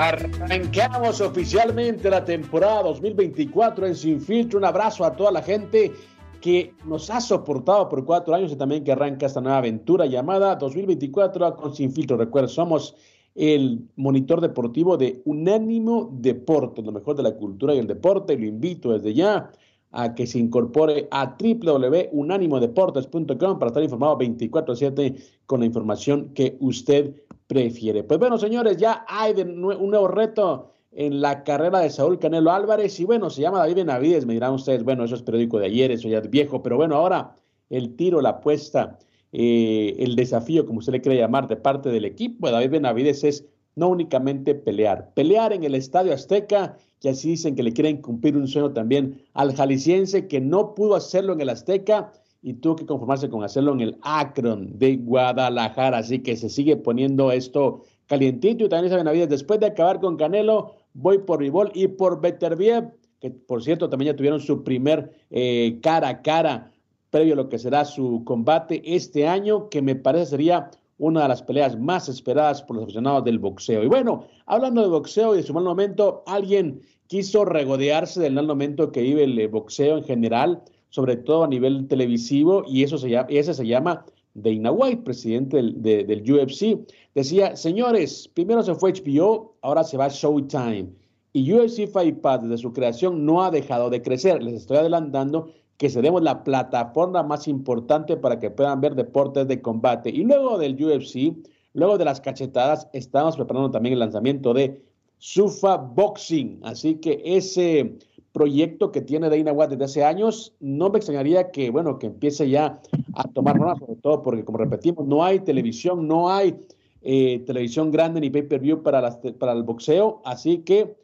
Arrancamos oficialmente la temporada 2024 en Sin Filtro. Un abrazo a toda la gente que nos ha soportado por cuatro años y también que arranca esta nueva aventura llamada 2024 con Sin Filtro. Recuerda, somos el monitor deportivo de Unánimo Deporte, lo mejor de la cultura y el deporte. Lo invito desde ya a que se incorpore a www.unanimodeportes.com para estar informado 24/7 con la información que usted prefiere. Pues bueno, señores, ya hay un nuevo reto en la carrera de Saúl Canelo Álvarez y bueno, se llama David Benavides, me dirán ustedes, bueno, eso es periódico de ayer, eso ya es viejo, pero bueno, ahora el tiro, la apuesta, eh, el desafío, como usted le quiere llamar, de parte del equipo de David Benavides es no únicamente pelear, pelear en el Estadio Azteca, que así dicen que le quieren cumplir un sueño también al jalisciense que no pudo hacerlo en el Azteca y tuvo que conformarse con hacerlo en el Akron de Guadalajara. Así que se sigue poniendo esto calientito. Y también saben, Benavides, después de acabar con Canelo, voy por Ribol y por Beterbiev, que por cierto también ya tuvieron su primer eh, cara a cara previo a lo que será su combate este año, que me parece sería una de las peleas más esperadas por los aficionados del boxeo. Y bueno, hablando de boxeo y de su mal momento, alguien quiso regodearse del mal momento que vive el eh, boxeo en general sobre todo a nivel televisivo, y eso se llama, ese se llama Dana White, presidente del, del UFC. Decía, señores, primero se fue HBO, ahora se va Showtime. Y UFC Fight Pass desde su creación no ha dejado de crecer. Les estoy adelantando que seremos la plataforma más importante para que puedan ver deportes de combate. Y luego del UFC, luego de las cachetadas, estamos preparando también el lanzamiento de Sufa Boxing. Así que ese proyecto que tiene Dana White desde hace años. No me extrañaría que, bueno, que empiece ya a tomar forma, sobre todo porque, como repetimos, no hay televisión, no hay eh, televisión grande ni pay-per-view para, para el boxeo. Así que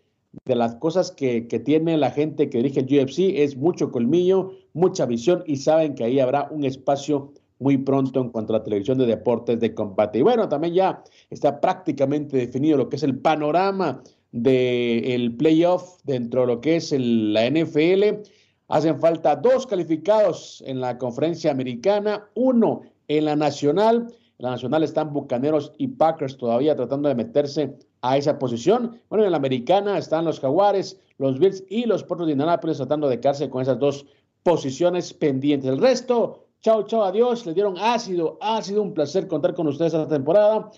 de las cosas que, que, tiene la gente que dirige el UFC es mucho colmillo, mucha visión y saben que ahí habrá un espacio muy pronto en cuanto a la televisión de deportes de combate. Y bueno, también ya está prácticamente definido lo que es el panorama del playoff dentro de lo que es la NFL. Hacen falta dos calificados en la conferencia americana, uno en la nacional. En la nacional están Bucaneros y Packers todavía tratando de meterse a esa posición. Bueno, en la americana están los Jaguares, los Bills y los Potros de Indianapolis tratando de quedarse con esas dos posiciones pendientes. El resto, chao, chao, adiós. Le dieron ácido. Ha sido un placer contar con ustedes esta temporada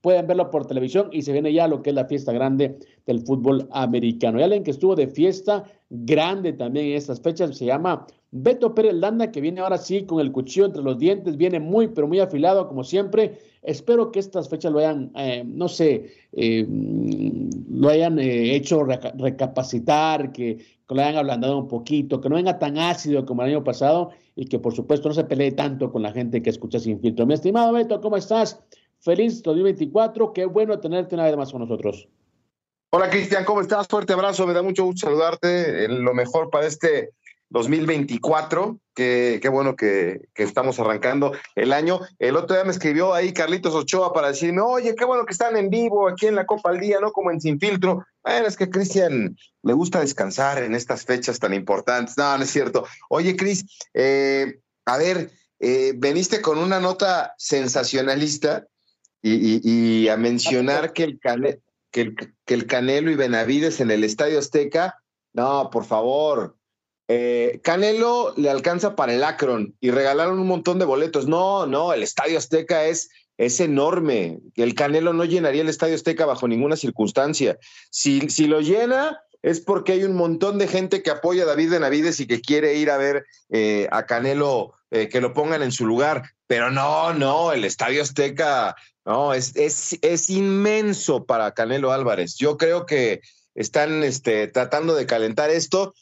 pueden verlo por televisión y se viene ya lo que es la fiesta grande del fútbol americano. Y alguien que estuvo de fiesta grande también en estas fechas se llama Beto Pérez Landa, que viene ahora sí con el cuchillo entre los dientes, viene muy, pero muy afilado como siempre. Espero que estas fechas lo hayan, eh, no sé, eh, lo hayan eh, hecho recapacitar, que, que, lo hayan ablandado un poquito, que no venga tan ácido como el año pasado y que por supuesto no se pelee tanto con la gente que escucha sin filtro. Mi estimado Beto, ¿cómo estás? Feliz 2024. Qué bueno tenerte una vez más con nosotros. Hola Cristian, ¿cómo estás? Fuerte abrazo, me da mucho gusto saludarte. Lo mejor para este 2024. Qué, qué bueno que, que, estamos arrancando el año. El otro día me escribió ahí Carlitos Ochoa para decirme, oye, qué bueno que están en vivo aquí en la Copa al Día, ¿no? Como en Sin Filtro. Bueno, es que Cristian le gusta descansar en estas fechas tan importantes. No, no es cierto. Oye, Cris, eh, a ver, eh, veniste con una nota sensacionalista y, a mencionar que el, que, el, que el Canelo y Benavides en el Estadio Azteca, no, por favor. Eh, Canelo le alcanza para el Akron y regalaron un montón de boletos. No, no, el Estadio Azteca es, es enorme. El Canelo no llenaría el Estadio Azteca bajo ninguna circunstancia. Si, si lo llena, es porque hay un montón de gente que apoya a David Benavides y que quiere ir a ver eh, a Canelo eh, que lo pongan en su lugar. Pero no, no, el Estadio Azteca, no, es, es, es inmenso para Canelo Álvarez. Yo creo que están este, tratando de calentar esto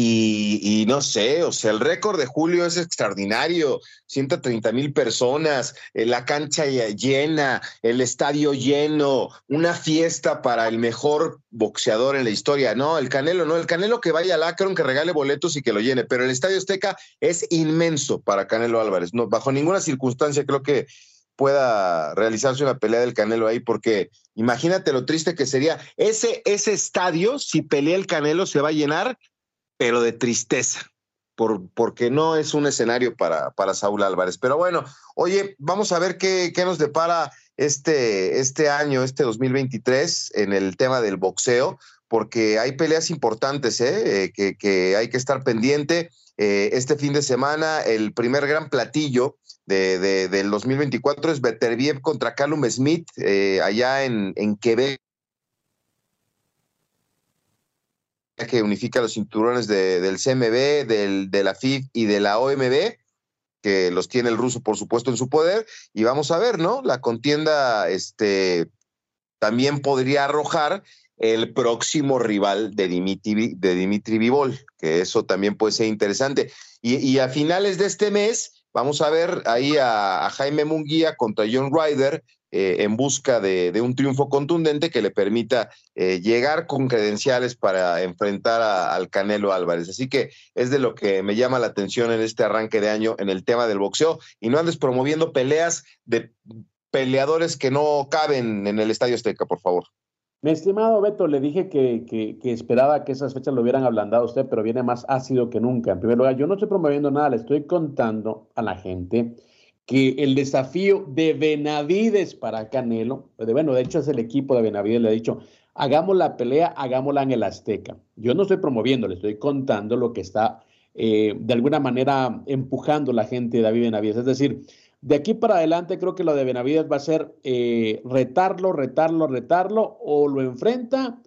y, no sé, o sea, el récord de julio es extraordinario, 130 mil personas, eh, la cancha llena, el estadio lleno, una fiesta para el mejor boxeador en la historia. No, el Canelo, no, el Canelo que vaya al Akron, que regale boletos y que lo llene, pero el estadio Azteca es inmenso para Canelo Álvarez. No, bajo ninguna circunstancia creo que pueda realizarse una pelea del Canelo ahí, porque imagínate lo triste que sería. Ese, ese estadio, si pelea el Canelo, se va a llenar pero de tristeza, por, porque no es un escenario para, para Saúl Álvarez. Pero bueno, oye, vamos a ver qué, qué nos depara este, este año, este 2023, en el tema del boxeo, porque hay peleas importantes ¿eh? eh que, hay que estar pendiente. Eh, este fin de semana, el primer gran platillo de, de, del 2024 es Beterbiev contra Callum Smith, eh, allá en, en Quebec. que unifica los cinturones del CMB, del, de la FIF y de la OMB, que los tiene el ruso, por supuesto, en su poder. Y vamos a ver, ¿no? La contienda este, también podría arrojar el próximo rival de Dimitri, de Dimitri Vivol, que eso también puede ser interesante. Y, a finales de este mes, vamos a ver ahí a, a Jaime Munguía contra John Ryder eh, en busca de, un triunfo contundente que le permita eh, llegar con credenciales para enfrentar al Canelo Álvarez. Así que es de lo que me llama la atención en este arranque de año en el tema del boxeo y no andes promoviendo peleas de peleadores que no caben en el Estadio Azteca, por favor. Mi estimado Beto, le dije que, que, esperaba que esas fechas lo hubieran ablandado usted, pero viene más ácido que nunca. En primer lugar, yo no estoy promoviendo nada, le estoy contando a la gente que el desafío de Benavides para Canelo, bueno, de hecho es el equipo de Benavides, le ha dicho, hagamos la pelea, hagámosla en el Azteca. Yo no estoy promoviendo, le estoy contando lo que está eh, de alguna manera empujando la gente de David Benavides. Es decir, de aquí para adelante creo que lo de Benavides va a ser eh, retarlo, retarlo, retarlo, o lo enfrenta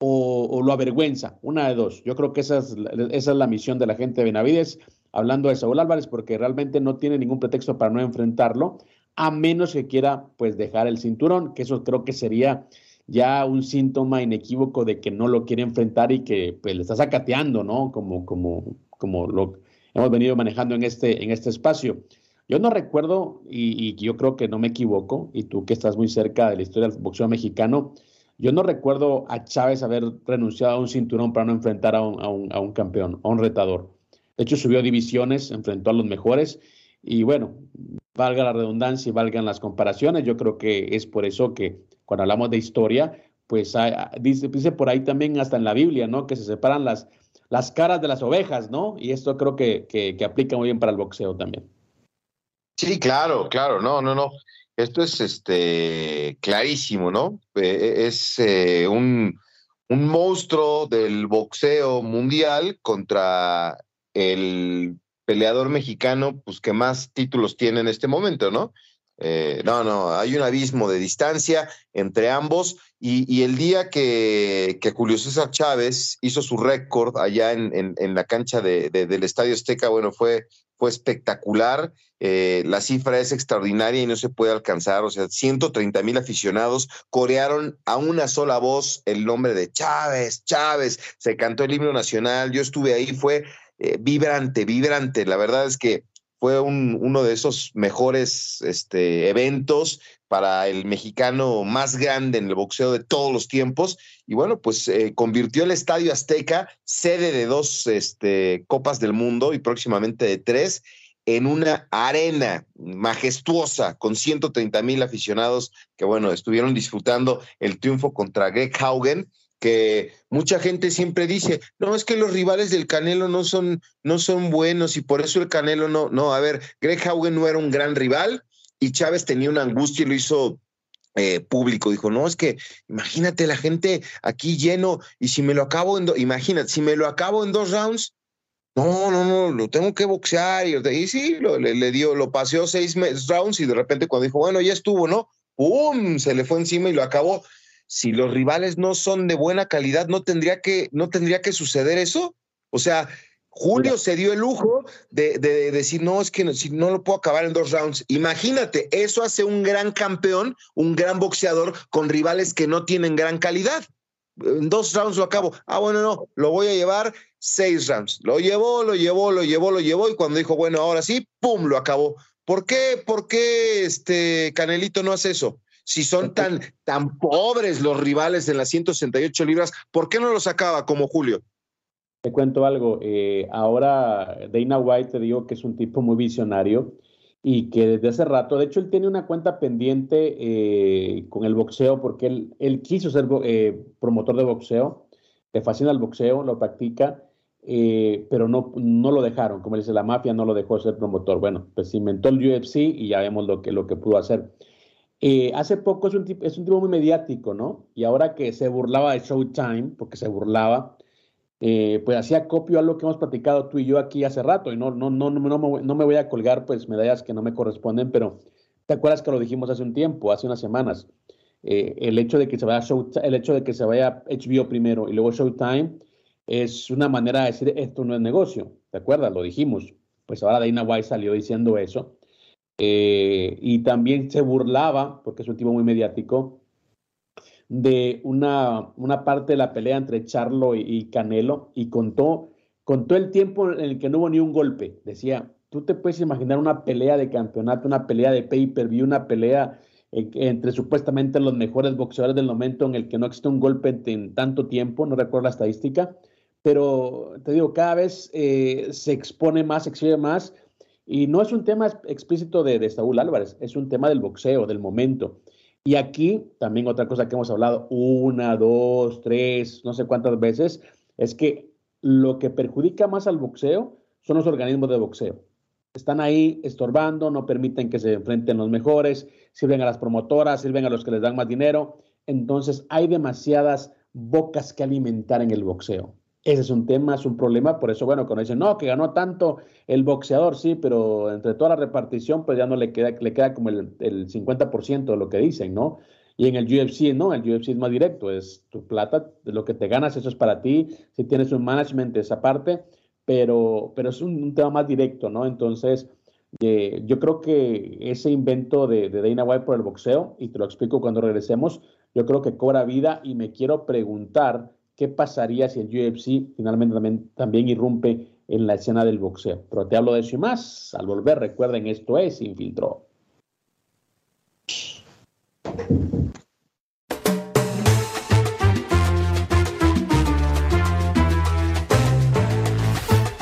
o, lo avergüenza, una de dos. Yo creo que esa es, es la misión de la gente de Benavides hablando de Saúl Álvarez, porque realmente no tiene ningún pretexto para no enfrentarlo, a menos que quiera pues dejar el cinturón, que eso creo que sería ya un síntoma inequívoco de que no lo quiere enfrentar y que pues le está sacateando, ¿no? Como, como, como lo hemos venido manejando en este, en este espacio. Yo no recuerdo, y, yo creo que no me equivoco, y tú que estás muy cerca de la historia del boxeo mexicano, yo no recuerdo a Chávez haber renunciado a un cinturón para no enfrentar a un, a un, a un campeón, a un retador. De hecho, subió divisiones, enfrentó a los mejores y bueno, valga la redundancia y valgan las comparaciones, yo creo que es por eso que cuando hablamos de historia, pues dice, dice, por ahí también hasta en la Biblia, ¿no? Que se separan las, las caras de las ovejas, ¿no? Y esto creo que, que, aplica muy bien para el boxeo también. Sí, claro, claro, no, no, no. Esto es este clarísimo, ¿no? Eh, es eh, un, un monstruo del boxeo mundial contra el peleador mexicano, pues que más títulos tiene en este momento, ¿no? Eh, no, no, hay un abismo de distancia entre ambos y, el día que, que, Julio César Chávez hizo su récord allá en, en, la cancha de, del Estadio Azteca, bueno, fue, fue espectacular. Eh, la cifra es extraordinaria y no se puede alcanzar. O sea, 130 mil aficionados corearon a una sola voz el nombre de Chávez, Chávez. Se cantó el himno nacional. Yo estuve ahí, fue eh, vibrante, vibrante. La verdad es que fue un, uno de esos mejores este, eventos para el mexicano más grande en el boxeo de todos los tiempos. Y bueno, pues eh, convirtió el Estadio Azteca, sede de dos este, Copas del Mundo y próximamente de tres, en una arena majestuosa con 130 mil aficionados que, bueno, estuvieron disfrutando el triunfo contra Greg Haugen que mucha gente siempre dice, no, es que los rivales del Canelo no son, no son buenos y por eso el Canelo no, no, a ver, Greg Haugen no era un gran rival y Chávez tenía una angustia y lo hizo eh, público, dijo, no, es que imagínate la gente aquí lleno y si me lo acabo en, dos, imagínate, si me lo acabo en dos rounds, no, no, no, lo tengo que boxear y, sí, lo, le, le, dio, lo paseó seis rounds y de repente cuando dijo, bueno, ya estuvo, ¿no? ¡Pum! Se le fue encima y lo acabó si los rivales no son de buena calidad, no tendría que, no tendría que suceder eso. O sea, Julio se dio el lujo de, decir, no, es que no, si no lo puedo acabar en dos rounds. Imagínate, eso hace un gran campeón, un gran boxeador con rivales que no tienen gran calidad. En dos rounds lo acabo. Ah, bueno, no, lo voy a llevar seis rounds. Lo llevó, lo llevó, lo llevó, lo llevó y cuando dijo, bueno, ahora sí, ¡pum!, lo acabó. ¿Por qué, por qué este Canelito no hace eso? Si son tan, tan pobres los rivales en las 168 libras, ¿por qué no los acaba como Julio? Te cuento algo. Eh, ahora Dana White te digo que es un tipo muy visionario y que desde hace rato, de hecho, él tiene una cuenta pendiente eh, con el boxeo porque él, él quiso ser eh, promotor de boxeo, le fascina el boxeo, lo practica, pero no, no lo dejaron, como dice la mafia, no lo dejó ser promotor. Bueno, pues inventó el UFC y ya vemos lo que, lo que pudo hacer. hace poco es un, tipo, es un tipo muy mediático, ¿no? Y ahora que se burlaba de Showtime, porque se burlaba, eh, pues hacía copio a lo que hemos platicado tú y yo aquí hace rato, y no, no, no, no, me, no me voy a colgar pues medallas que no me corresponden, pero ¿te acuerdas que lo dijimos hace un tiempo, hace unas semanas? Eh, el hecho de que se vaya el hecho de que se vaya HBO primero y luego Showtime es una manera de decir esto no es negocio, ¿te acuerdas? Lo dijimos. Pues ahora Dana White salió diciendo eso. Eh, y también se burlaba, porque es un tipo muy mediático, de una, una parte de la pelea entre Charlo y, Canelo y contó, contó el tiempo en el que no hubo ni un golpe. Decía, tú te puedes imaginar una pelea de campeonato, una pelea de pay-per-view, una pelea entre supuestamente los mejores boxeadores del momento en el que no existe un golpe en, tanto tiempo, no recuerdo la estadística, pero te digo, cada vez eh, se expone más, se exhibe más, y no es un tema explícito de, de Saúl Álvarez, es un tema del boxeo, del momento. Y aquí también otra cosa que hemos hablado una, dos, tres, no sé cuántas veces, es que lo que perjudica más al boxeo son los organismos de boxeo. Están ahí estorbando, no permiten que se enfrenten los mejores, sirven a las promotoras, sirven a los que les dan más dinero. Entonces hay demasiadas bocas que alimentar en el boxeo. Ese es un tema, es un problema, por eso, bueno, cuando dicen, no, que ganó tanto el boxeador, sí, pero entre toda la repartición, pues ya no le queda, le queda como el, el 50% de lo que dicen, ¿no? Y en el UFC, no, el UFC es más directo, es tu plata, lo que te ganas, eso es para ti, si tienes un management esa parte, pero, pero es un, tema más directo, ¿no? Entonces, eh, yo creo que ese invento de, de Dana White por el boxeo, y te lo explico cuando regresemos, yo creo que cobra vida y me quiero preguntar qué pasaría si el UFC finalmente también, irrumpe en la escena del boxeo. Pero te hablo de eso y más. Al volver, recuerden, esto es Infiltró.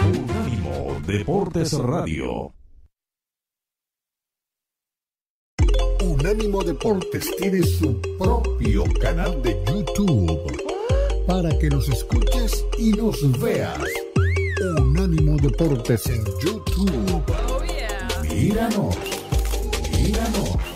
Unánimo Deportes Radio. Unánimo Deportes tiene su propio canal de YouTube para que nos escuches y nos veas. Unánimo Deportes en YouTube. Oh, míranos, míranos.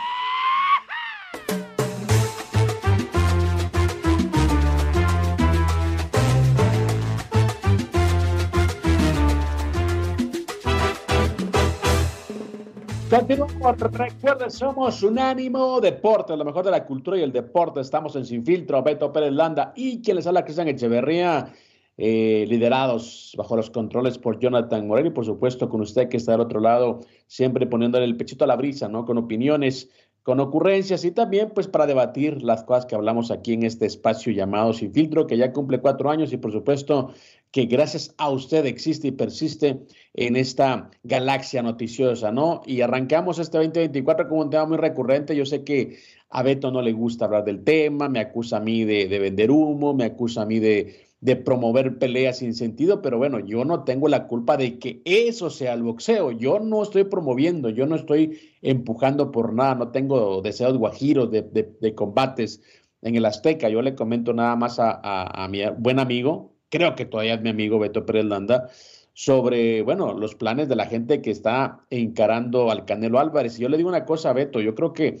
Continuamos, recuerden, somos Unánimo Deporte, lo mejor de la cultura y el deporte. Estamos en Sin Filtro, Beto Pérez Landa y quien les habla, Cristian Echeverría, eh, liderados bajo los controles por Jonathan Morel y por supuesto con usted que está del otro lado, siempre poniéndole el pechito a la brisa, ¿no? Con opiniones, con ocurrencias y también pues para debatir las cosas que hablamos aquí en este espacio llamado Sin Filtro, que ya cumple cuatro años y por supuesto que gracias a usted existe y persiste en esta galaxia noticiosa, ¿no? Y arrancamos este 2024 con un tema muy recurrente. Yo sé que a Beto no le gusta hablar del tema, me acusa a mí de, vender humo, me acusa a mí de, de, promover peleas sin sentido, pero bueno, yo no tengo la culpa de que eso sea el boxeo. Yo no estoy promoviendo, yo no estoy empujando por nada, no tengo deseos guajiros de, de combates en el Azteca. Yo le comento nada más a, a mi buen amigo, creo que todavía es mi amigo Beto Pérez Landa, sobre, bueno, los planes de la gente que está encarando al Canelo Álvarez. Y yo le digo una cosa, Beto, yo creo que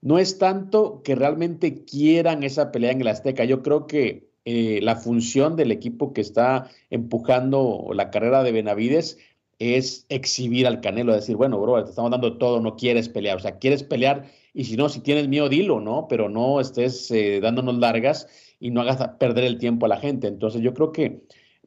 no es tanto que realmente quieran esa pelea en el Azteca, yo creo que eh, la función del equipo que está empujando la carrera de Benavides es exhibir al Canelo, decir, bueno, bro, te estamos dando todo, no quieres pelear, o sea, quieres pelear y si no, si tienes miedo, dilo, ¿no? Pero no estés eh, dándonos largas y no hagas perder el tiempo a la gente. Entonces yo creo que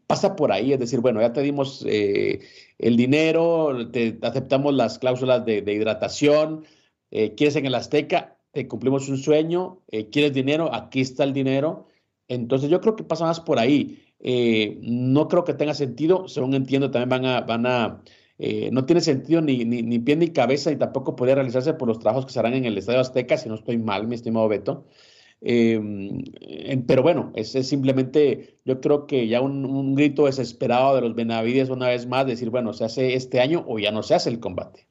pasa por ahí, es decir, bueno, ya te dimos eh, el dinero, te aceptamos las cláusulas de, hidratación, quieres en el Azteca, te cumplimos un sueño, quieres dinero, aquí está el dinero entonces yo creo que pasa más por ahí. Eh, no creo que tenga sentido, según entiendo, también van a, van a eh, no tiene sentido ni, ni, pie ni cabeza y tampoco podría realizarse por los trabajos que se harán en el Estadio Azteca, si no estoy mal, mi estimado Beto. Em, pero bueno, es, simplemente, yo creo que ya un, grito desesperado de los Benavides una vez más, decir, bueno, se hace este año o ya no se hace el combate.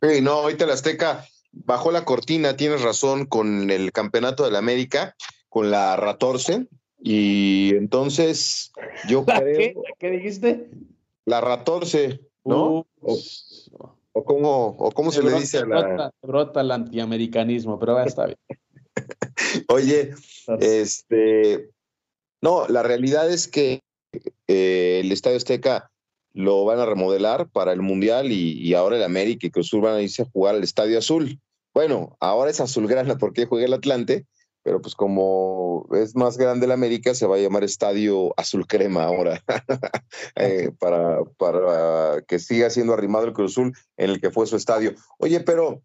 Sí, no, ahorita el Azteca bajó la cortina, tienes razón, con el campeonato de la América con la Ratorce. Y entonces yo creo. ¿Qué, dijiste? La Ratorce, ¿no? o, cómo, o cómo se, le dice a la. Brota, el antiamericanismo, pero ya está bien. Oye, este. No, la realidad es que eh, el Estadio Azteca lo van a remodelar para el Mundial y, ahora el América y Cruz van a irse a jugar al Estadio Azul. Bueno, ahora es azulgrana porque juega el Atlante, pero pues como es más grande la América, se va a llamar Estadio Azul Crema ahora, eh, para, para que siga siendo arrimado el Cruz Azul en el que fue su estadio. Oye, pero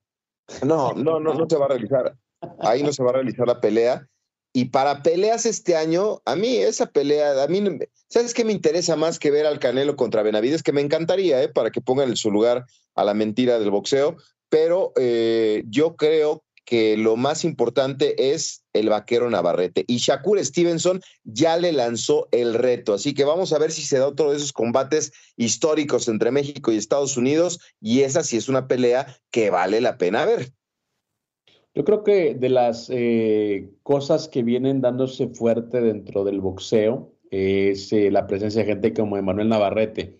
no, no, no, no se va a realizar, ahí no se va a realizar la pelea. Y para peleas este año, a mí esa pelea, a mí, ¿sabes qué me interesa más que ver al Canelo contra Benavides? Que me encantaría, ¿eh? Para que pongan en su lugar a la mentira del boxeo, pero eh, yo creo que lo más importante es el vaquero Navarrete. Y Shakur Stevenson ya le lanzó el reto. Así que vamos a ver si se da otro de esos combates históricos entre México y Estados Unidos. Y esa sí es una pelea que vale la pena ver. Yo creo que de las eh, cosas que vienen dándose fuerte dentro del boxeo es eh, la presencia de gente como Emanuel Navarrete,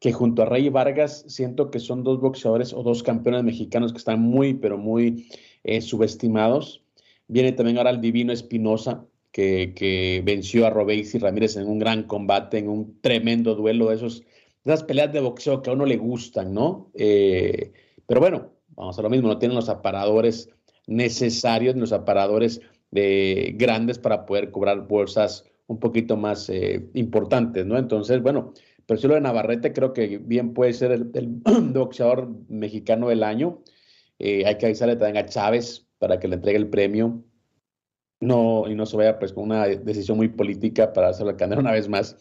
que junto a Rey Vargas siento que son dos boxeadores o dos campeones mexicanos que están muy, pero muy eh, subestimados. Viene también ahora el Divino Espinosa, que, venció a Robéis y Ramírez en un gran combate, en un tremendo duelo esos, esas peleas de boxeo que a uno le gustan, ¿no? Eh, pero bueno, vamos a lo mismo, no tienen los aparadores necesarios, los aparadores de, grandes para poder cobrar bolsas un poquito más eh, importantes, ¿no? Entonces, bueno, pero si lo de Navarrete creo que bien puede ser el boxeador mexicano del año. Eh, hay que avisarle también a Chávez para que le entregue el premio. No, y no se vaya pues con una decisión muy política para hacerlo al Canelo una vez más.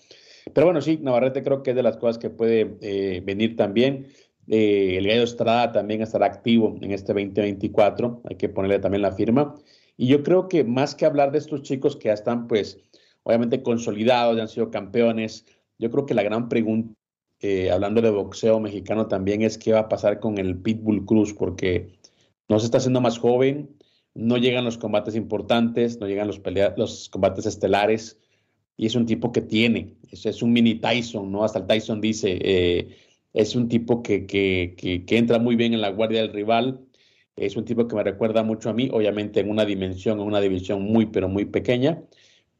Pero bueno, sí, Navarrete creo que es de las cosas que puede eh, venir también. Eh, el Gallo Estrada también estará activo en este 2024. Hay que ponerle también la firma. Y yo creo que más que hablar de estos chicos que ya están, pues, obviamente consolidados, ya han sido campeones, yo creo que la gran pregunta eh, hablando de boxeo mexicano también es qué va a pasar con el Pitbull Cruz, porque no se está haciendo más joven, no llegan los combates importantes, no llegan los, los combates estelares, y es un tipo que tiene, es, es un mini Tyson, ¿no? Hasta el Tyson dice, eh, es un tipo que, que, que, entra muy bien en la guardia del rival, es un tipo que me recuerda mucho a mí, obviamente en una dimensión, en una división muy, pero muy pequeña,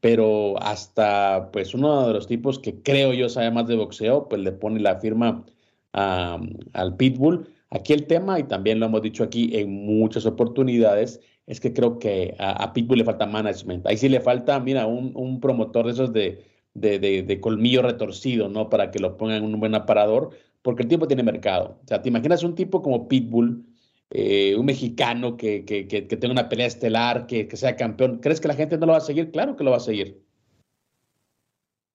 pero hasta pues uno de los tipos que creo yo sabe más de boxeo, pues le pone la firma al Pitbull. Aquí el tema, y también lo hemos dicho aquí en muchas oportunidades, es que creo que a, Pitbull le falta management. Ahí sí le falta, mira, un, promotor de esos de, de, colmillo retorcido, ¿no? Para que lo pongan en un buen aparador, porque el tipo tiene mercado. O sea, te imaginas un tipo como Pitbull, eh, un mexicano que, que, que, tenga una pelea estelar, que, sea campeón, ¿crees que la gente no lo va a seguir? Claro que lo va a seguir.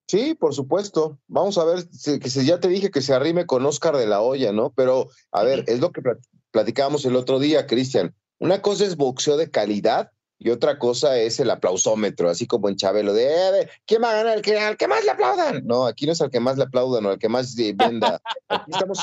Sí, por supuesto. Vamos a ver, que ya te dije que se arrime con Oscar de la Hoya, ¿no? Pero, a ver, es lo que platicábamos el otro día, Cristian. Una cosa es boxeo de calidad y otra cosa es el aplausómetro, así como en Chabelo, de eh, ¿quién va a ganar? ¿Al que, que más le aplaudan? No, aquí no es al que más le aplaudan o al que más venda. Aquí estamos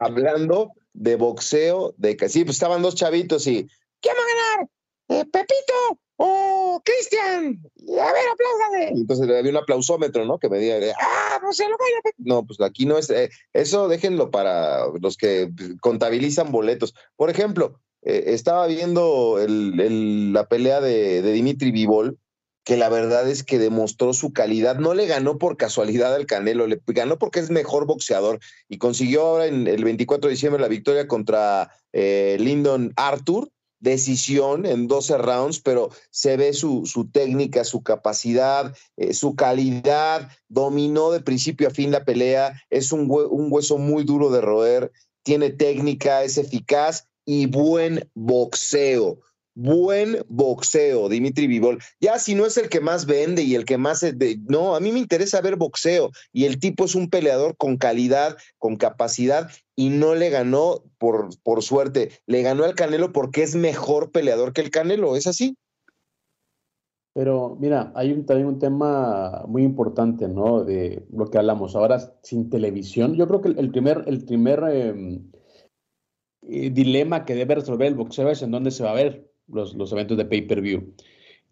hablando de boxeo, de que sí, pues estaban dos chavitos y ¿quién va a ganar? Eh, ¿Pepito ¡Oh, Cristian! A ver, apláudame. Entonces había un aplausómetro, ¿no? Que me diga, ¡ah, no se lo vaya! No, pues aquí no es. Eh, eso déjenlo para los que contabilizan boletos. Por ejemplo, eh, estaba viendo la pelea de, Dimitri Vivol, que la verdad es que demostró su calidad. No le ganó por casualidad al Canelo, le ganó porque es mejor boxeador y consiguió ahora en el 24 de diciembre la victoria contra eh, Lyndon Arthur. Decisión en 12 rounds, pero se ve su, su técnica, su capacidad, eh, su calidad, dominó de principio a fin la pelea, es un, un hueso muy duro de roer, tiene técnica, es eficaz y buen boxeo buen boxeo, Dimitri Vivol. Ya si no es el que más vende y el que más... no, a mí me interesa ver boxeo y el tipo es un peleador con calidad, con capacidad y no le ganó por, por suerte, le ganó al Canelo porque es mejor peleador que el Canelo, ¿es así? Pero mira, hay también un tema muy importante, ¿no? De lo que hablamos ahora sin televisión. Yo creo que el primer, el primer em, eh, dilema que debe resolver el boxeo es en dónde se va a ver los, eventos de pay-per-view.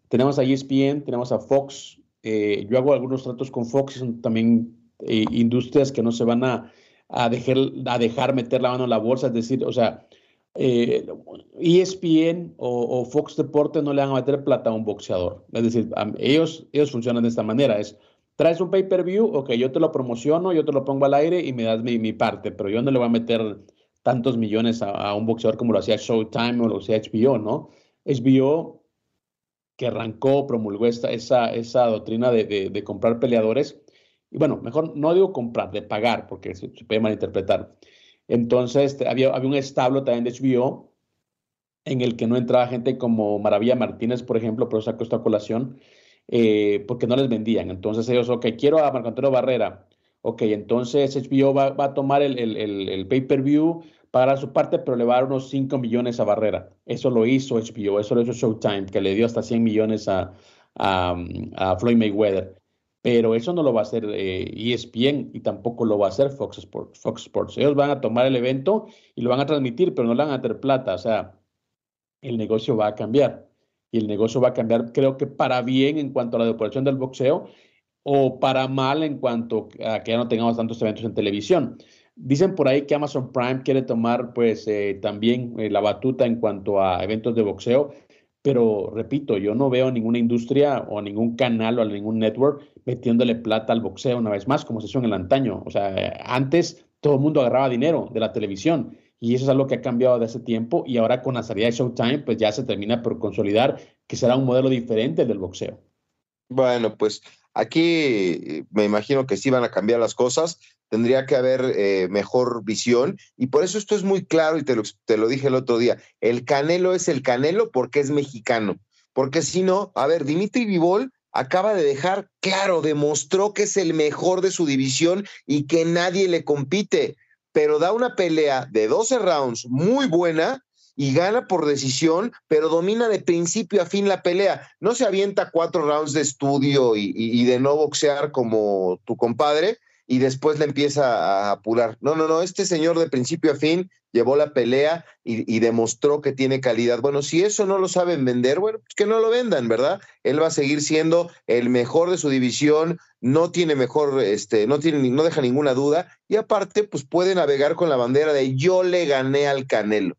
Tenemos a ESPN, tenemos a Fox. Eh, yo hago algunos tratos con Fox, son también eh, industrias que no se van a, dejar, a dejar meter la mano en la bolsa, es decir, o sea, ESPN e o, Fox Deportes no le van a meter plata a un boxeador. Es decir, ellos, ellos funcionan de esta manera, es traes un pay-per-view, ok, yo te lo promociono, yo te lo pongo al aire y me das mi, mi, parte, pero yo no le voy a meter tantos millones a, un boxeador como lo hacía Showtime o lo hacía HBO, ¿no? HBO, que arrancó, promulgó esa, esa doctrina de, comprar peleadores, y bueno, mejor no digo comprar, de pagar, porque se, puede malinterpretar. Entonces, había, había un establo también de HBO en el que no entraba gente como Maravilla Martínez, por ejemplo, pero sacó esta colación, eh, porque no les vendían. Entonces ellos, ok, quiero a Marco Antonio Barrera. Ok, entonces HBO va, a tomar el, el, el pay-per-view, pagar su parte, pero le va a dar unos 5 millones a Barrera. Eso lo hizo HBO, eso lo hizo Showtime, que le dio hasta 100 millones a, a, Floyd Mayweather. Pero eso no lo va a hacer ESPN eh, e y tampoco lo va a hacer Fox Sports, Fox Sports. Ellos van a tomar el evento y lo van a transmitir, pero no le van a tener plata. O sea, el negocio va a cambiar. Y el negocio va a cambiar, creo que para bien en cuanto a la depuración del boxeo o para mal en cuanto a que ya no tengamos tantos eventos en televisión. Dicen por ahí que Amazon Prime quiere tomar pues eh, también eh, la batuta en cuanto a eventos de boxeo, pero repito, yo no veo ninguna industria o ningún canal o ningún network metiéndole plata al boxeo una vez más, como se hizo en el antaño. O sea, antes todo el mundo agarraba dinero de la televisión y eso es algo que ha cambiado de hace tiempo y ahora con la salida de Showtime pues ya se termina por consolidar que será un modelo diferente del boxeo. Bueno, pues aquí me imagino que sí van a cambiar las cosas tendría que haber eh, mejor visión y por eso esto es muy claro y te lo, te lo dije el otro día, el Canelo es el Canelo porque es mexicano, porque si no, a ver, Dimitri Vivol acaba de dejar claro, demostró que es el mejor de su división y que nadie le compite, pero da una pelea de 12 rounds muy buena y gana por decisión, pero domina de principio a fin la pelea. No se avienta cuatro rounds de estudio y, de no boxear como tu compadre, y después le empieza a apurar. No, no, no, este señor de principio a fin llevó la pelea y, demostró que tiene calidad. Bueno, si eso no lo saben vender, bueno, pues que no lo vendan, ¿verdad? Él va a seguir siendo el mejor de su división, no tiene mejor, este, no tiene, no deja ninguna duda, y aparte, pues puede navegar con la bandera de yo le gané al Canelo.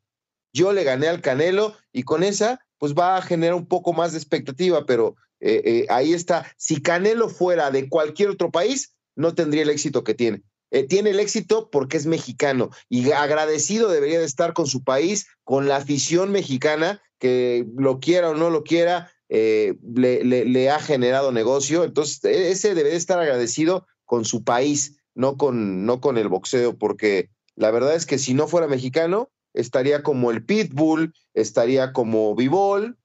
Yo le gané al Canelo y con esa, pues va a generar un poco más de expectativa, pero eh, eh, ahí está. Si Canelo fuera de cualquier otro país, no tendría el éxito que tiene. Eh, tiene el éxito porque es mexicano y agradecido debería de estar con su país, con la afición mexicana, que lo quiera o no lo quiera, eh, le, ha generado negocio. Entonces, e, ese debe de estar agradecido con su país, no con, no con el boxeo, porque la verdad es que si no fuera mexicano, estaría como el Pitbull, estaría como Bivol,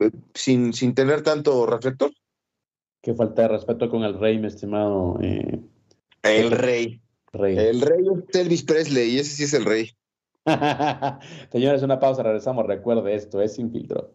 eh, sin, sin tener tanto reflector. Qué falta de respeto con el rey, mi estimado. Eh, el rey. El rey es Elvis Presley y ese sí es el rey. Señores, una pausa, regresamos. Recuerde esto, es sin filtro.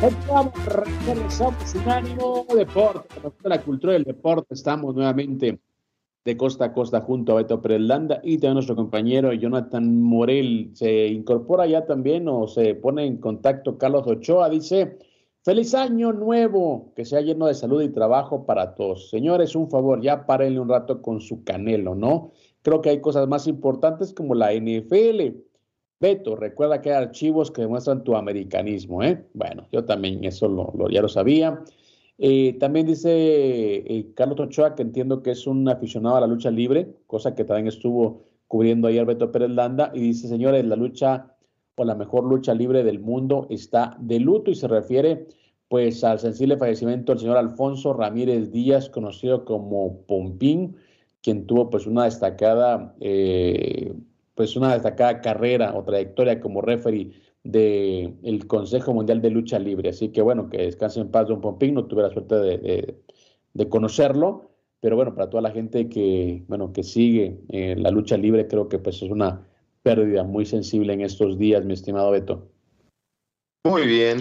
Regresamos Unánimo Deporte, la cultura del deporte. Estamos nuevamente de costa a costa junto a Beto Perelanda y también nuestro compañero Jonathan Morel. Se incorpora ya también o se pone en contacto Carlos Ochoa. Dice, feliz año nuevo, que sea lleno de salud y trabajo para todos. Señores, un favor, ya párenle un rato con su canelo, ¿no? Creo que hay cosas más importantes como la NFL. Beto, recuerda que hay archivos que demuestran tu americanismo, ¿eh? Bueno, yo también eso lo, ya lo sabía. Eh, también dice eh, Carlos Ochoa que entiendo que es un aficionado a la lucha libre, cosa que también estuvo cubriendo ayer Beto Pérez Landa, y dice, señores, la lucha o la mejor lucha libre del mundo está de luto y se refiere pues al sensible fallecimiento del señor Alfonso Ramírez Díaz, conocido como Pompín, quien tuvo pues una destacada, eh, pues una destacada carrera o trayectoria como referee del Consejo Mundial de Lucha Libre. Así que bueno, que descanse en paz Don Pompín, no tuve la suerte de, conocerlo, pero bueno, para toda la gente que, bueno, que sigue en la lucha libre, creo que pues es una pérdida muy sensible en estos días, mi estimado Beto. Muy bien.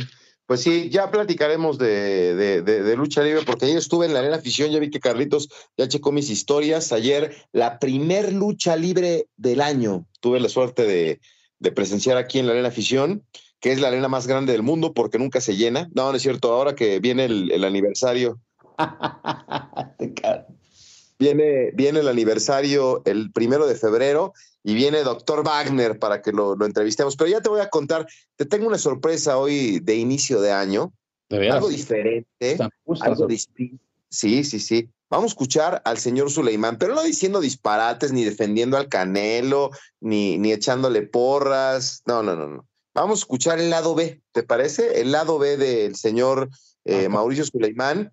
Pues sí, ya platicaremos de, de, lucha libre, porque ayer estuve en la Arena Afición, ya vi que Carlitos ya checó mis historias. Ayer, la primer lucha libre del año, tuve la suerte de, de presenciar aquí en la Arena Afición, que es la arena más grande del mundo porque nunca se llena. No, no es cierto, ahora que viene el, aniversario. viene, viene el aniversario el primero de febrero y viene Doctor Wagner para que lo, entrevistemos. Pero ya te voy a contar, te tengo una sorpresa hoy de inicio de año. algo diferente, algo distinto. Sí, sí, sí. Vamos a escuchar al señor Suleimán, pero no diciendo disparates, ni defendiendo al Canelo, ni, ni echándole porras. No, no, no, no. Vamos a escuchar el lado B, ¿te parece? El lado B del señor eh, Mauricio Suleimán.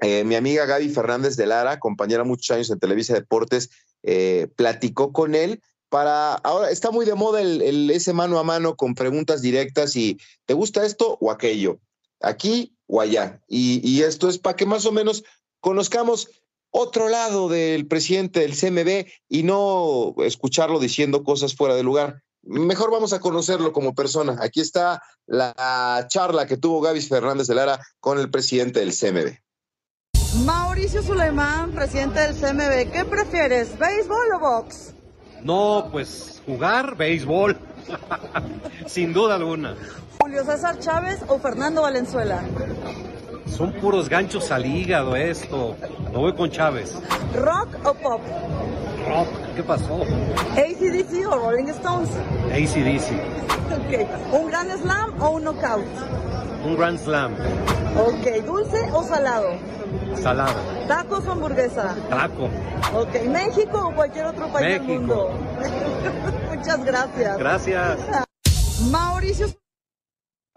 Eh, mi amiga Gaby Fernández de Lara, compañera muchos años en Televisa Deportes, eh, platicó con él para ahora está muy de moda el, ese mano a mano con preguntas directas y ¿te gusta esto o aquello? Aquí o allá. Y, y esto es para que más o menos conozcamos otro lado del presidente del CMB y no escucharlo diciendo cosas fuera de lugar. Mejor vamos a conocerlo como persona. Aquí está la charla que tuvo Gaby Fernández de Lara con el presidente del CMB. Mauricio Suleimán, presidente del CMB, ¿qué prefieres, béisbol o box? No, pues jugar béisbol, sin duda alguna. Julio César Chávez o Fernando Valenzuela. Son puros ganchos al hígado esto. No voy con Chávez. ¿Rock o pop? Rock. ¿Qué pasó? ACDC o Rolling Stones. ACDC. Ok. ¿Un Grand Slam o un knockout? Un Grand Slam. Ok. ¿Dulce o salado? Salado. ¿Tacos o hamburguesa? Taco. Ok. ¿México o cualquier otro país del mundo? Muchas gracias. Gracias. Mauricio.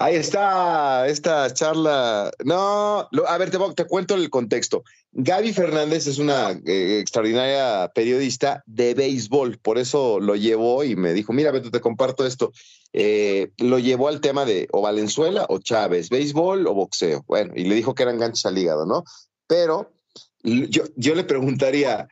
Ahí está esta charla. No, a ver, te, cuento el contexto. Gaby Fernández es una eh, extraordinaria periodista de béisbol, por eso lo llevó y me dijo, mira, Beto, te comparto esto. Eh, lo llevó al tema de o Valenzuela o Chávez, béisbol o boxeo. Bueno, y le dijo que eran ganchos al hígado, ¿no? Pero yo, yo le preguntaría,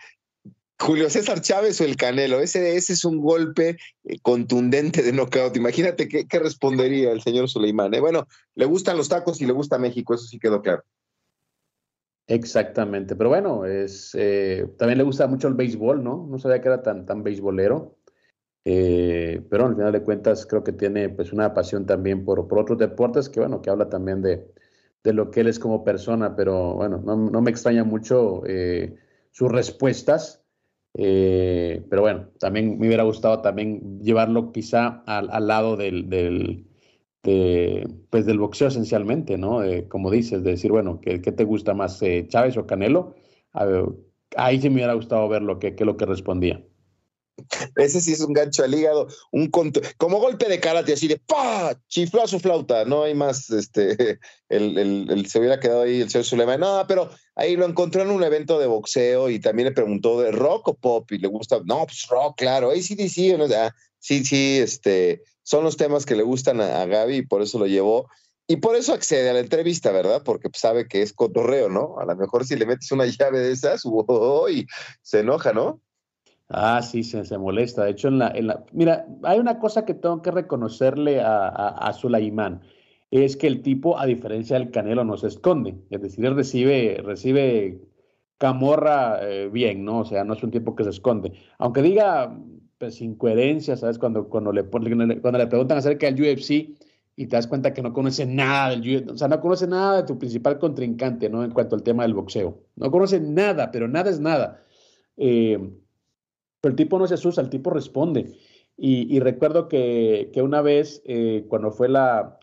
Julio César Chávez o el Canelo, ese, ese es un golpe eh, contundente de knockout. Imagínate qué, respondería el señor Suleimán. Eh, bueno, le gustan los tacos y le gusta México, eso sí quedó claro. Exactamente, pero bueno, es eh, también le gusta mucho el béisbol, ¿no? No sabía que era tan, tan béisbolero, pero al final de cuentas creo que tiene pues una pasión también por, por otros deportes que bueno, que habla también de, de lo que él es como persona, pero bueno, no, no me extraña mucho sus respuestas. Eh, pero bueno, también me hubiera gustado también llevarlo quizá al, lado del, del pues del boxeo esencialmente, ¿no? como dices, de decir, bueno, ¿qué, te gusta más, eh, Chávez o Canelo? ahí sí me hubiera gustado ver lo que, lo que respondía. Ese sí es un gancho al hígado, un como golpe de karate, así de ¡pa! Chifló a su flauta, no hay más, este, el, se hubiera quedado ahí el señor Suleiman. No, pero ahí lo encontró en un evento de boxeo y también le preguntó de rock o pop y le gusta, no, pues rock, claro, ahí sí, sí, sí, sí, este, son los temas que le gustan a, Gaby y por eso lo llevó. Y por eso accede a la entrevista, ¿verdad? Porque sabe que es cotorreo, ¿no? A lo mejor si le metes una llave de esas, uy, se enoja, ¿no? Ah, sí, se, se molesta. De hecho, en la, en la, mira, hay una cosa que tengo que reconocerle a, a, Sulaimán, es que el tipo, a diferencia del Canelo, no se esconde. Es decir, él recibe, recibe camorra eh, bien, ¿no? O sea, no es un tipo que se esconde. Aunque diga pues, incoherencia, ¿sabes? Cuando, cuando, le, cuando le preguntan acerca del UFC y te das cuenta que no conoce nada del UFC, o sea, no conoce nada de tu principal contrincante, ¿no? En cuanto al tema del boxeo. No conoce nada, pero nada es nada. Eh, pero el tipo no se asusta, el tipo responde. Y, recuerdo que, una vez, eh, cuando fue la,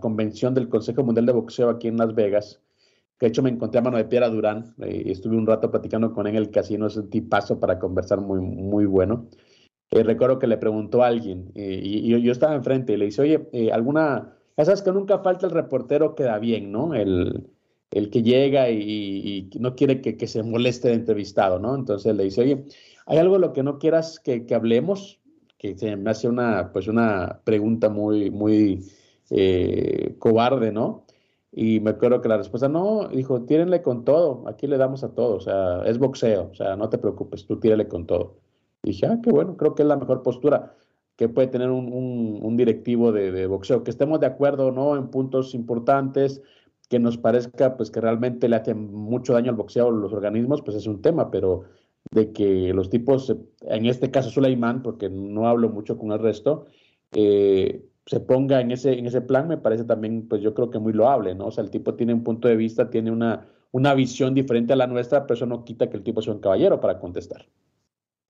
convención del Consejo Mundial de Boxeo aquí en Las Vegas, que de hecho me encontré a mano de Piedra Durán eh, y estuve un rato platicando con él en el casino, es un tipazo para conversar muy, muy bueno. Eh, recuerdo que le preguntó a alguien y, yo, estaba enfrente y le dice, oye, alguna, ya sabes que nunca falta el reportero que da bien, ¿no? El, el que llega y, no quiere que, que, se moleste el entrevistado, ¿no? Entonces le dice, oye, ¿Hay algo de lo que no quieras que, hablemos? Que se me hace una, pues una pregunta muy, muy eh, cobarde, ¿no? Y me acuerdo que la respuesta, no, dijo, tírenle con todo, aquí le damos a todo, o sea, es boxeo, o sea, no te preocupes, tú tírale con todo. Y dije, ah, qué bueno, creo que es la mejor postura que puede tener un, directivo de, de, boxeo, que estemos de acuerdo, ¿no? En puntos importantes, que nos parezca, pues, que realmente le hace mucho daño al boxeo los organismos, pues es un tema, pero de que los tipos, en este caso Suleiman, porque no hablo mucho con el resto, eh, se ponga en ese, en ese plan, me parece también, pues yo creo que muy loable, ¿no? O sea, el tipo tiene un punto de vista, tiene una, una visión diferente a la nuestra, pero eso no quita que el tipo sea un caballero para contestar.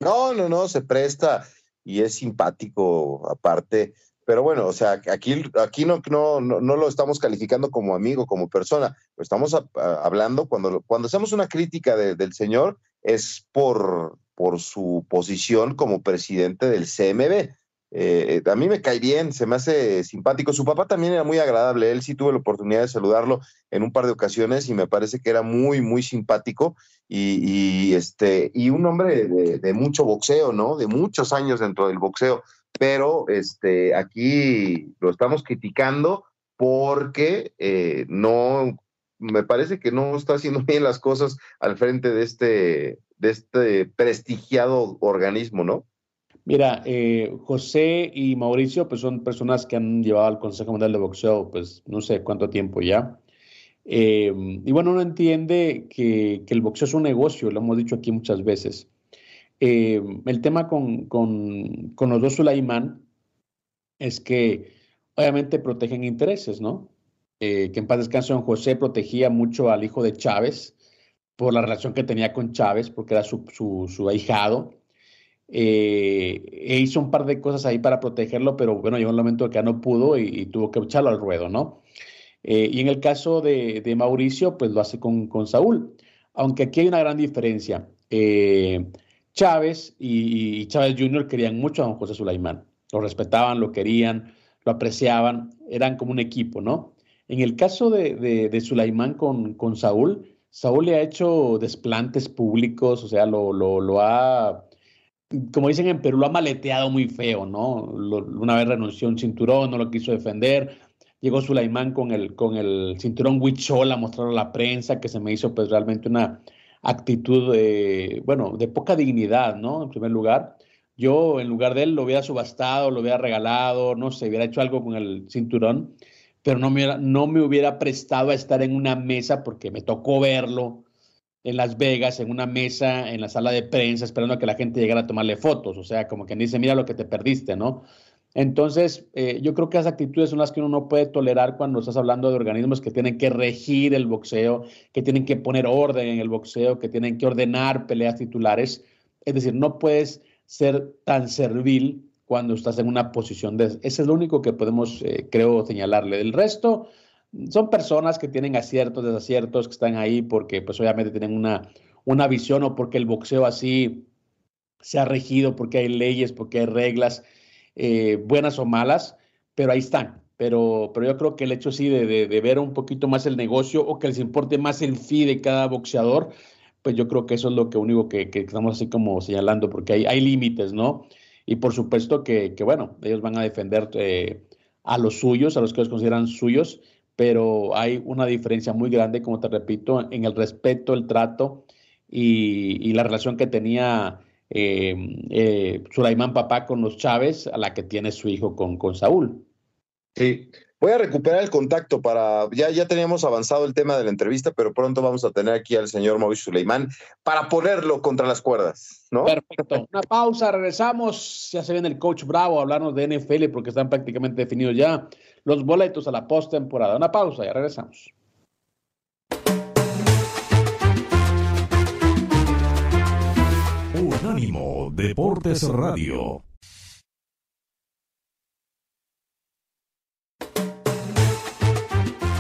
No, no, no, se presta y es simpático aparte. Pero bueno, o sea, aquí, aquí no, no, no, lo estamos calificando como amigo, como persona. Estamos hablando cuando, cuando hacemos una crítica del señor, es por, por su posición como presidente del CMB. Eh, a mí me cae bien, se me hace simpático. Su papá también era muy agradable. Él sí tuve la oportunidad de saludarlo en un par de ocasiones y me parece que era muy, muy simpático y, este, y un hombre de, mucho boxeo, ¿no? De muchos años dentro del boxeo. Pero este, aquí lo estamos criticando porque eh, no me parece que no está haciendo bien las cosas al frente de este, de este prestigiado organismo, ¿no? Mira, eh, José y Mauricio, pues son personas que han llevado al Consejo Mundial de Boxeo, pues no sé cuánto tiempo ya. Eh, y bueno, uno entiende que, el boxeo es un negocio, lo hemos dicho aquí muchas veces. Eh, el tema con, con, con los dos Sulaimán es que obviamente protegen intereses, ¿no? Eh, que en paz descanse don José protegía mucho al hijo de Chávez por la relación que tenía con Chávez, porque era su, su, ahijado. Eh, e hizo un par de cosas ahí para protegerlo, pero bueno, llegó un momento que ya no pudo y, tuvo que echarlo al ruedo, ¿no? Eh, y en el caso de, Mauricio, pues lo hace con, con, Saúl. Aunque aquí hay una gran diferencia. Chávez y, y, Chávez Jr. querían mucho a don José Sulaimán. Lo respetaban, lo querían, lo apreciaban, eran como un equipo, ¿no? En el caso de, de, Sulaimán con, Saúl, Saúl le ha hecho desplantes públicos, o sea, lo ha, como dicen en Perú, lo ha maleteado muy feo, ¿no? una vez renunció a un cinturón, no lo quiso defender. Llegó Sulaimán con el, con el cinturón Huichol a mostrarlo a la prensa, que se me hizo pues realmente una actitud, de, bueno, de poca dignidad, ¿no? En primer lugar. Yo, en lugar de él, lo hubiera subastado, lo hubiera regalado, no sé, hubiera hecho algo con el cinturón pero no me, no me hubiera prestado a estar en una mesa porque me tocó verlo en Las Vegas, en una mesa, en la sala de prensa, esperando a que la gente llegara a tomarle fotos. O sea, como quien dice, mira lo que te perdiste, ¿no? Entonces, eh, yo creo que esas actitudes son las que uno no puede tolerar cuando estás hablando de organismos que tienen que regir el boxeo, que tienen que poner orden en el boxeo, que tienen que ordenar peleas titulares. Es decir, no puedes ser tan servil cuando estás en una posición de... Ese es lo único que podemos, eh, creo, señalarle. Del resto, son personas que tienen aciertos, desaciertos, que están ahí porque pues obviamente tienen una, una visión o porque el boxeo así se ha regido, porque hay leyes, porque hay reglas, eh, buenas o malas, pero ahí están. Pero, pero yo creo que el hecho sí de, de, ver un poquito más el negocio o que les importe más el fee de cada boxeador, pues yo creo que eso es lo que único que, que estamos así como señalando, porque hay, hay límites, ¿no? Y por supuesto que, que bueno, ellos van a defender eh, a los suyos, a los que ellos consideran suyos, pero hay una diferencia muy grande, como te repito, en el respeto, el trato y, y la relación que tenía eh, eh, Sulaimán Papá con los Chávez, a la que tiene su hijo con, con Saúl. Sí, Voy a recuperar el contacto para, ya, ya teníamos avanzado el tema de la entrevista, pero pronto vamos a tener aquí al señor Mauricio Suleimán para ponerlo contra las cuerdas, ¿no? Perfecto. Una pausa, regresamos. Ya se viene el coach Bravo a hablarnos de NFL porque están prácticamente definidos ya los boletos a la postemporada. Una pausa, ya regresamos. Unánimo Deportes Radio.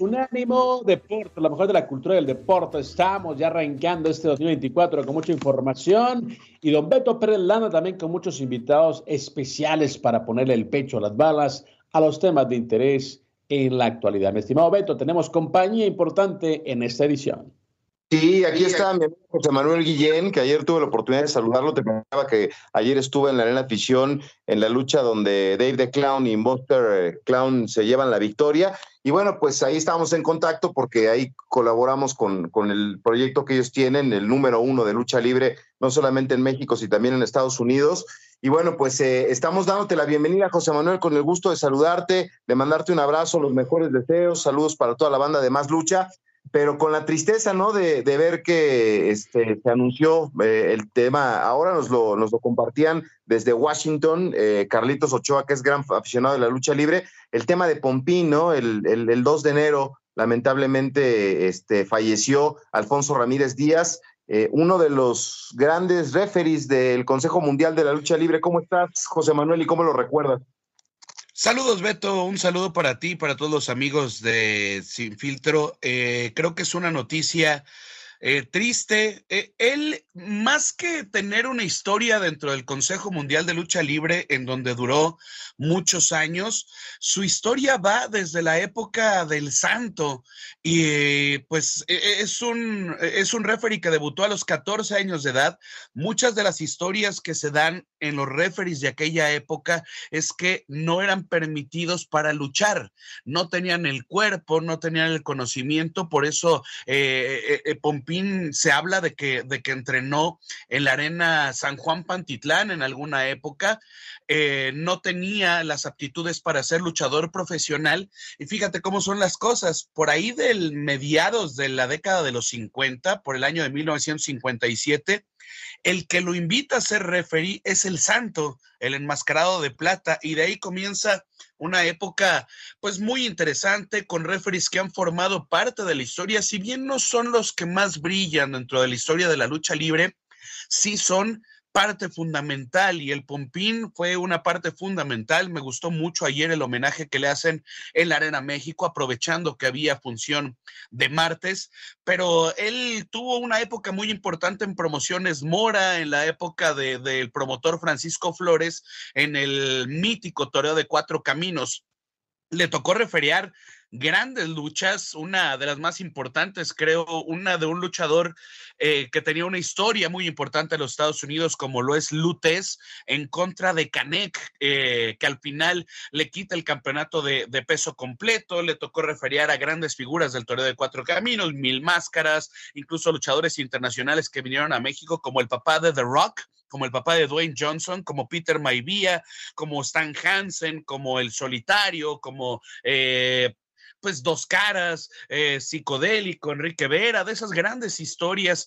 Unánimo Deporte, la mejor de la cultura del deporte. Estamos ya arrancando este 2024 con mucha información y don Beto Pérez Landa también con muchos invitados especiales para ponerle el pecho a las balas a los temas de interés en la actualidad. Mi estimado Beto, tenemos compañía importante en esta edición. Sí, aquí está mi amigo José Manuel Guillén, que ayer tuve la oportunidad de saludarlo. Te comentaba que ayer estuve en la Arena Fisión en la lucha donde Dave the Clown y Monster eh, Clown se llevan la victoria. Y bueno, pues ahí estamos en contacto porque ahí colaboramos con, con el proyecto que ellos tienen, el número uno de lucha libre, no solamente en México, sino también en Estados Unidos. Y bueno, pues eh, estamos dándote la bienvenida, José Manuel, con el gusto de saludarte, de mandarte un abrazo, los mejores deseos, saludos para toda la banda de Más Lucha pero con la tristeza, ¿no? De, de ver que este, se anunció eh, el tema, ahora nos lo, nos lo compartían desde Washington, eh, Carlitos Ochoa, que es gran aficionado de la lucha libre, el tema de Pompín, ¿no? El, el, el 2 de enero, lamentablemente, este, falleció Alfonso Ramírez Díaz, eh, uno de los grandes referees del Consejo Mundial de la Lucha Libre. ¿Cómo estás, José Manuel, y cómo lo recuerdas? Saludos, Beto. Un saludo para ti y para todos los amigos de Sin Filtro. Eh, creo que es una noticia eh, triste. Eh, él, más que tener una historia dentro del Consejo Mundial de Lucha Libre, en donde duró muchos años, su historia va desde la época del Santo. Y eh, pues e, es un, es un referee que debutó a los 14 años de edad. Muchas de las historias que se dan en los referees de aquella época es que no eran permitidos para luchar, no tenían el cuerpo, no tenían el conocimiento, por eso Se habla de que, de que entrenó en la arena San Juan Pantitlán en alguna época, eh, no tenía las aptitudes para ser luchador profesional. Y fíjate cómo son las cosas, por ahí del mediados de la década de los 50, por el año de 1957, el que lo invita a ser referí es el santo, el enmascarado de plata, y de ahí comienza una época pues muy interesante con referees que han formado parte de la historia, si bien no son los que más brillan dentro de la historia de la lucha libre, sí son parte fundamental y el Pompín fue una parte fundamental. Me gustó mucho ayer el homenaje que le hacen en la Arena México, aprovechando que había función de martes, pero él tuvo una época muy importante en promociones Mora, en la época del de, promotor Francisco Flores, en el mítico toreo de Cuatro Caminos. Le tocó referiar grandes luchas, una de las más importantes, creo, una de un luchador eh, que tenía una historia muy importante en los Estados Unidos, como lo es Lutes, en contra de Canek, eh, que al final le quita el campeonato de, de, peso completo, le tocó referiar a grandes figuras del Toreo de Cuatro Caminos, Mil Máscaras, incluso luchadores internacionales que vinieron a México, como el papá de The Rock, como el papá de Dwayne Johnson, como Peter Maivia, como Stan Hansen, como El Solitario, como eh, pues Dos Caras, eh, Psicodélico, Enrique Vera, de esas grandes historias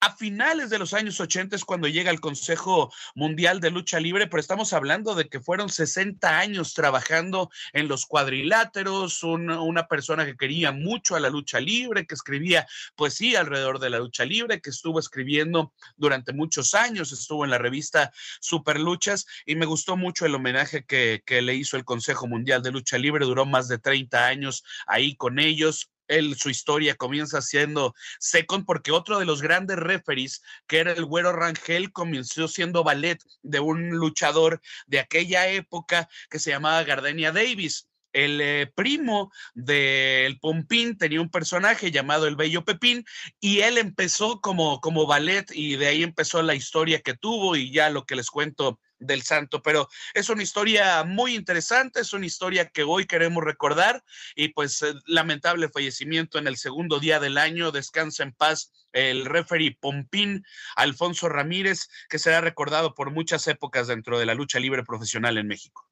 a finales de los años 80 es cuando llega el Consejo Mundial de Lucha Libre, pero estamos hablando de que fueron 60 años trabajando en los cuadriláteros, una persona que quería mucho a la lucha libre, que escribía poesía alrededor de la lucha libre, que estuvo escribiendo durante muchos años, estuvo en la revista Super Luchas y me gustó mucho el homenaje que, que le hizo el Consejo Mundial de Lucha Libre, duró más de 30 años ahí con ellos, él, su historia comienza siendo second porque otro de los grandes referees, que era el güero Rangel, comenzó siendo ballet de un luchador de aquella época que se llamaba Gardenia Davis. El eh, primo del Pompín tenía un personaje llamado el Bello Pepín y él empezó como, como ballet y de ahí empezó la historia que tuvo y ya lo que les cuento del santo, pero es una historia muy interesante, es una historia que hoy queremos recordar y pues lamentable fallecimiento en el segundo día del año, descansa en paz el referee Pompín Alfonso Ramírez, que será recordado por muchas épocas dentro de la lucha libre profesional en México.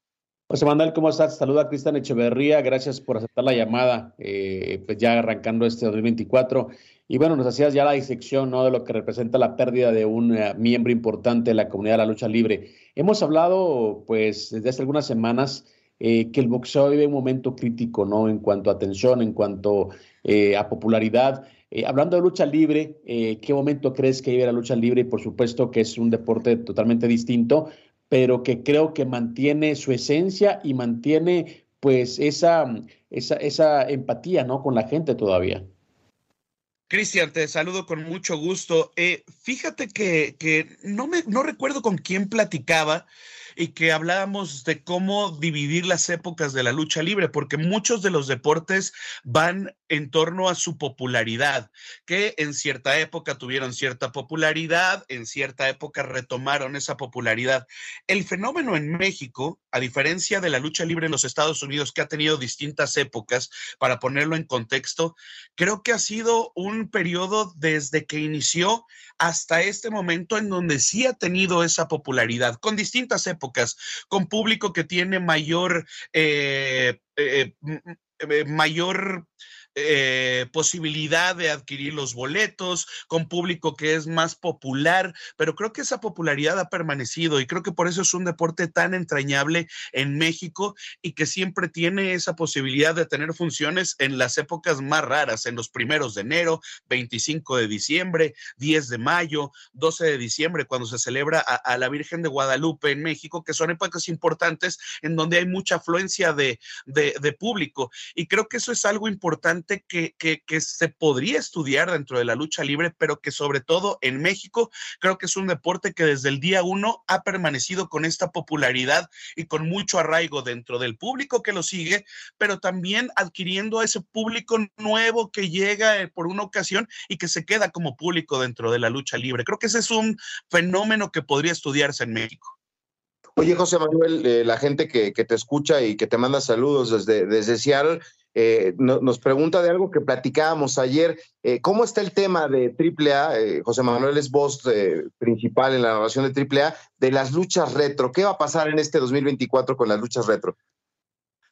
José Manuel, ¿cómo estás? Saluda a Cristian Echeverría, gracias por aceptar la llamada, eh, pues ya arrancando este 2024. Y bueno, nos hacías ya la disección ¿no? de lo que representa la pérdida de un eh, miembro importante de la comunidad de la lucha libre. Hemos hablado, pues, desde hace algunas semanas eh, que el boxeo vive un momento crítico, ¿no? En cuanto a atención, en cuanto eh, a popularidad. hablando de lucha libre, ¿qué momento crees que vive la lucha libre? Y por supuesto que es un deporte totalmente distinto, pero que creo que mantiene su esencia y mantiene, pues, esa, esa, esa empatía, ¿no? Con la gente todavía. Cristian, te saludo con mucho gusto. Eh, fíjate que, que, no, me, no recuerdo con quién platicaba y que hablábamos de cómo dividir las épocas de la lucha libre, porque muchos de los deportes van en torno a su popularidad, que en cierta época tuvieron cierta popularidad, en cierta época retomaron esa popularidad. El fenómeno en México, a diferencia de la lucha libre en los Estados Unidos, que ha tenido distintas épocas, para ponerlo en contexto, creo que ha sido un periodo desde que inició hasta este momento en donde sí ha tenido esa popularidad, con distintas épocas, con público que tiene mayor... Eh, eh, eh, mayor eh, posibilidad de adquirir los boletos, con público que es más popular, pero creo que esa popularidad ha permanecido y creo que por eso es un deporte tan entrañable en México y que siempre tiene esa posibilidad de tener funciones en las épocas más raras, en los primeros de enero, 25 de diciembre, 10 de mayo, 12 de diciembre, cuando se celebra a, la Virgen de Guadalupe en México, que son épocas importantes en donde hay mucha afluencia de, de público. Y creo que eso es algo importante que, que, se podría estudiar dentro de la lucha libre, pero que sobre todo en México creo que es un deporte que desde el día uno ha permanecido con esta popularidad y con mucho arraigo dentro del público que lo sigue, pero también adquiriendo a ese público nuevo que llega eh, por una ocasión y que se queda como público dentro de la lucha libre. Creo que ese es un fenómeno que podría estudiarse en México. Oye, José Manuel, eh, la gente que, que, te escucha y que te manda saludos desde, desde Seattle, eh, nos pregunta de algo que platicábamos ayer. Eh, ¿Cómo está el tema de AAA? José Manuel es voz principal en la narración de AAA, de las luchas retro. ¿Qué va a pasar en este 2024 con las luchas retro?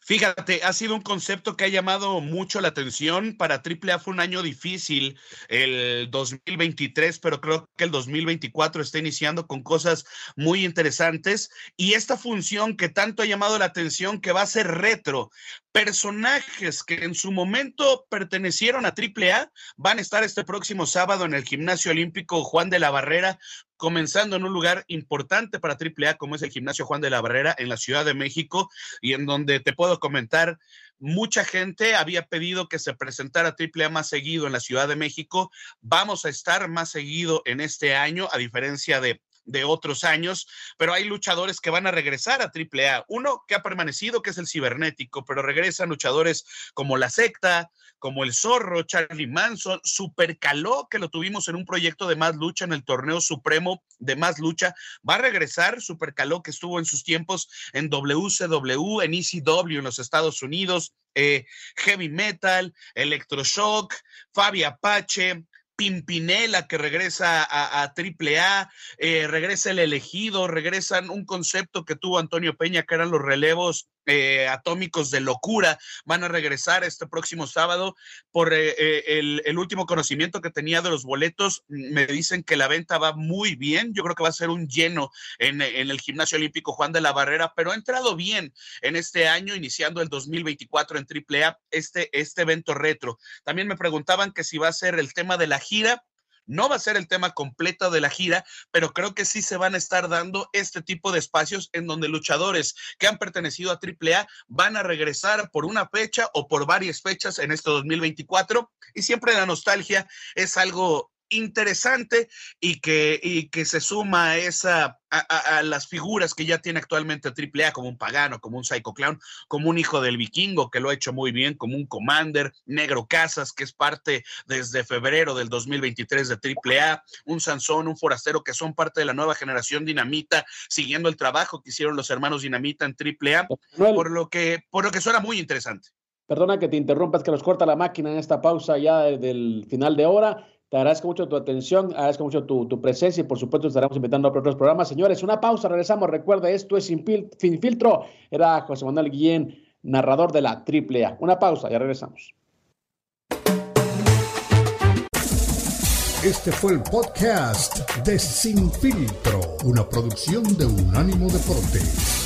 Fíjate, ha sido un concepto que ha llamado mucho la atención. Para AAA fue un año difícil el 2023, pero creo que el 2024 está iniciando con cosas muy interesantes. Y esta función que tanto ha llamado la atención, que va a ser retro, personajes que en su momento pertenecieron a AAA van a estar este próximo sábado en el Gimnasio Olímpico Juan de la Barrera, comenzando en un lugar importante para AAA como es el Gimnasio Juan de la Barrera en la Ciudad de México y en donde te puedo comentar mucha gente había pedido que se presentara AAA más seguido en la Ciudad de México. Vamos a estar más seguido en este año, a diferencia de de otros años, pero hay luchadores que van a regresar a AAA. Uno que ha permanecido, que es el cibernético, pero regresan luchadores como La Secta, como El Zorro, Charlie Manson, Super Caló, que lo tuvimos en un proyecto de más lucha en el torneo supremo de más lucha. Va a regresar Super Caló, que estuvo en sus tiempos en WCW, en ECW en los Estados Unidos. Eh, heavy Metal, Electroshock, Fabi Apache, Pimpinela que regresa a, AAA, eh, regresa el elegido, regresan un concepto que tuvo Antonio Peña, que eran los relevos eh, atómicos de locura van a regresar este próximo sábado. Por eh, eh, el, último conocimiento que tenía de los boletos, me dicen que la venta va muy bien. Yo creo que va a ser un lleno en, el gimnasio olímpico Juan de la Barrera, pero ha entrado bien en este año, iniciando el 2024 en AAA, este, este evento retro. También me preguntaban que si va a ser el tema de la gira. No va a ser el tema completo de la gira, pero creo que sí se van a estar dando este tipo de espacios en donde luchadores que han pertenecido a AAA van a regresar por una fecha o por varias fechas en este 2024. Y siempre la nostalgia es algo interesante y que, y que se suma a, esa, a, las figuras que ya tiene actualmente AAA, como un pagano, como un psycho clown, como un hijo del vikingo, que lo ha hecho muy bien, como un commander, Negro Casas, que es parte desde febrero del 2023 de AAA, un Sansón, un forastero, que son parte de la nueva generación Dinamita, siguiendo el trabajo que hicieron los hermanos Dinamita en AAA, por lo que, por lo que suena muy interesante. Perdona que te interrumpas, que nos corta la máquina en esta pausa ya del final de hora. Te agradezco mucho tu atención, agradezco mucho tu, presencia y por supuesto estaremos invitando a otros programas. Señores, una pausa, regresamos. Recuerda, esto es Sin, Filtro. Era José Manuel Guillén, narrador de la AAA. Una pausa, ya regresamos. Este fue el podcast de Sin Filtro, una producción de Unánimo Deportes.